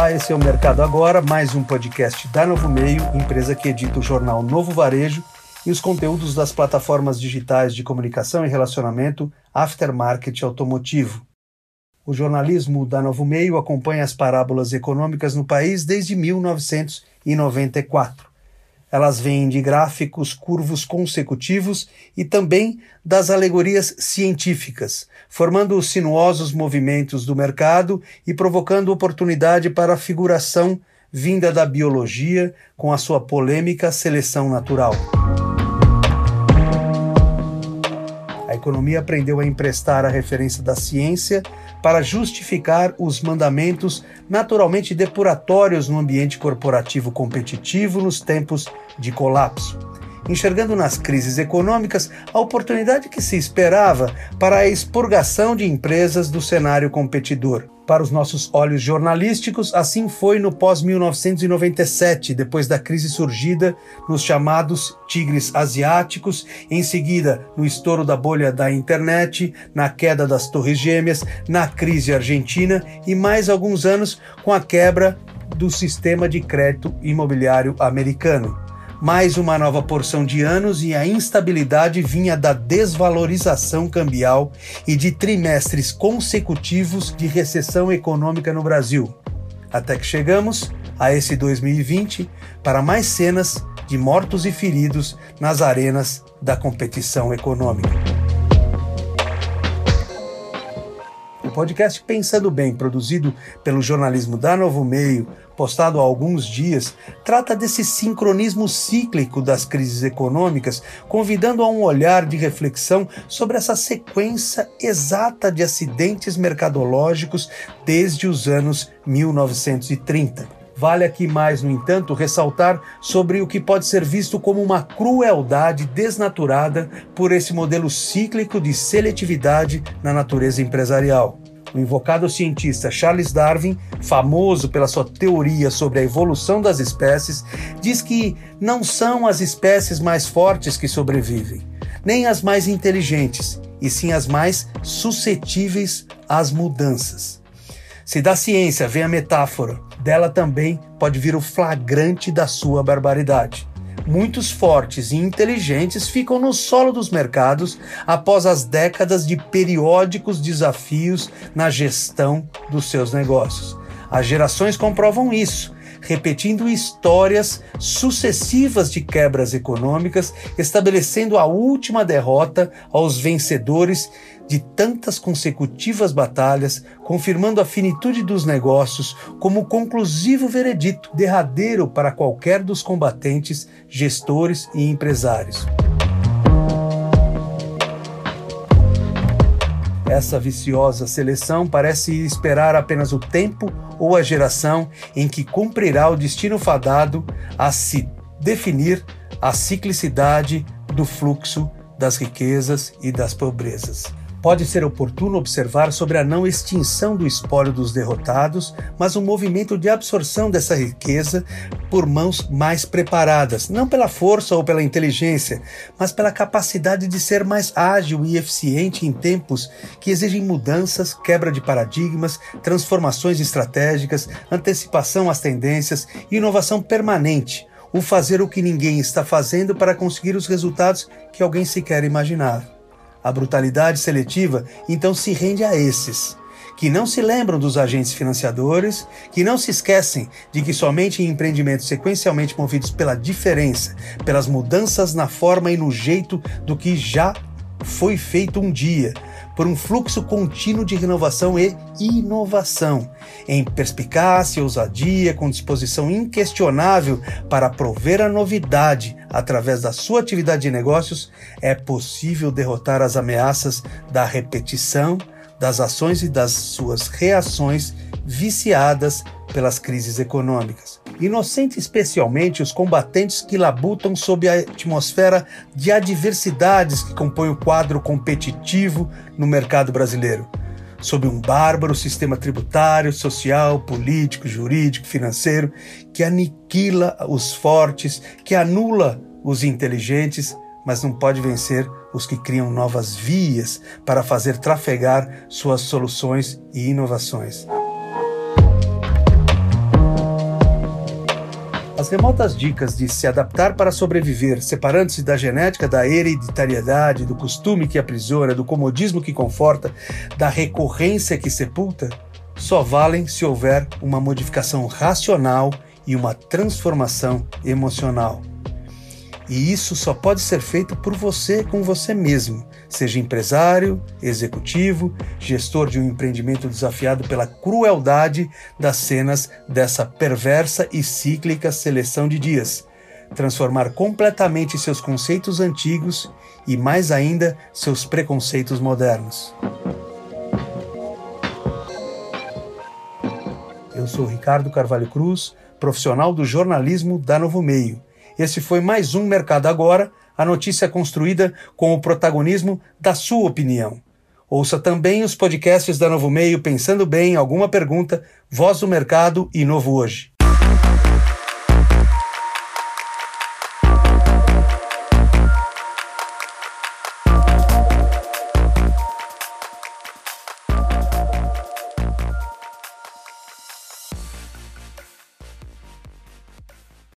Olá, esse é o Mercado Agora, mais um podcast da Novo Meio, empresa que edita o jornal Novo Varejo e os conteúdos das plataformas digitais de comunicação e relacionamento Aftermarket Automotivo. O jornalismo da Novo Meio acompanha as parábolas econômicas no país desde 1994. Elas vêm de gráficos curvos consecutivos e também das alegorias científicas, formando sinuosos movimentos do mercado e provocando oportunidade para a figuração vinda da biologia com a sua polêmica seleção natural. Economia aprendeu a emprestar a referência da ciência para justificar os mandamentos naturalmente depuratórios no ambiente corporativo competitivo nos tempos de colapso enxergando nas crises econômicas a oportunidade que se esperava para a expurgação de empresas do cenário competidor. Para os nossos olhos jornalísticos, assim foi no pós-1997, depois da crise surgida nos chamados tigres asiáticos, em seguida no estouro da bolha da internet, na queda das Torres Gêmeas, na crise argentina e mais alguns anos com a quebra do sistema de crédito imobiliário americano mais uma nova porção de anos e a instabilidade vinha da desvalorização cambial e de trimestres consecutivos de recessão econômica no Brasil. Até que chegamos a esse 2020 para mais cenas de mortos e feridos nas arenas da competição econômica. O podcast Pensando Bem, produzido pelo jornalismo da Novo Meio, postado há alguns dias, trata desse sincronismo cíclico das crises econômicas, convidando a um olhar de reflexão sobre essa sequência exata de acidentes mercadológicos desde os anos 1930. Vale aqui mais, no entanto, ressaltar sobre o que pode ser visto como uma crueldade desnaturada por esse modelo cíclico de seletividade na natureza empresarial. O invocado cientista Charles Darwin, famoso pela sua teoria sobre a evolução das espécies, diz que não são as espécies mais fortes que sobrevivem, nem as mais inteligentes, e sim as mais suscetíveis às mudanças. Se da ciência vem a metáfora, dela também pode vir o flagrante da sua barbaridade muitos fortes e inteligentes ficam no solo dos mercados após as décadas de periódicos desafios na gestão dos seus negócios. As gerações comprovam isso, repetindo histórias sucessivas de quebras econômicas, estabelecendo a última derrota aos vencedores de tantas consecutivas batalhas, confirmando a finitude dos negócios como conclusivo veredito derradeiro para qualquer dos combatentes, gestores e empresários. Essa viciosa seleção parece esperar apenas o tempo ou a geração em que cumprirá o destino fadado a se definir a ciclicidade do fluxo das riquezas e das pobrezas. Pode ser oportuno observar sobre a não extinção do espólio dos derrotados, mas um movimento de absorção dessa riqueza por mãos mais preparadas, não pela força ou pela inteligência, mas pela capacidade de ser mais ágil e eficiente em tempos que exigem mudanças, quebra de paradigmas, transformações estratégicas, antecipação às tendências e inovação permanente, o fazer o que ninguém está fazendo para conseguir os resultados que alguém sequer imaginava. A brutalidade seletiva então se rende a esses, que não se lembram dos agentes financiadores, que não se esquecem de que somente em empreendimentos sequencialmente movidos pela diferença, pelas mudanças na forma e no jeito do que já foi feito um dia, por um fluxo contínuo de renovação e inovação, em perspicácia, ousadia, com disposição inquestionável para prover a novidade através da sua atividade de negócios, é possível derrotar as ameaças da repetição, das ações e das suas reações viciadas pelas crises econômicas. Inocente especialmente os combatentes que labutam sob a atmosfera de adversidades que compõe o quadro competitivo no mercado brasileiro. Sob um bárbaro sistema tributário, social, político, jurídico, financeiro, que aniquila os fortes, que anula os inteligentes, mas não pode vencer os que criam novas vias para fazer trafegar suas soluções e inovações. As remotas dicas de se adaptar para sobreviver, separando-se da genética, da hereditariedade, do costume que aprisiona, do comodismo que conforta, da recorrência que sepulta, só valem se houver uma modificação racional e uma transformação emocional. E isso só pode ser feito por você com você mesmo, seja empresário, executivo, gestor de um empreendimento desafiado pela crueldade das cenas dessa perversa e cíclica seleção de dias. Transformar completamente seus conceitos antigos e, mais ainda, seus preconceitos modernos. Eu sou Ricardo Carvalho Cruz, profissional do jornalismo da Novo Meio esse foi mais um Mercado Agora, a notícia construída com o protagonismo da sua opinião. Ouça também os podcasts da Novo Meio Pensando Bem, Alguma Pergunta, Voz do Mercado e Novo Hoje.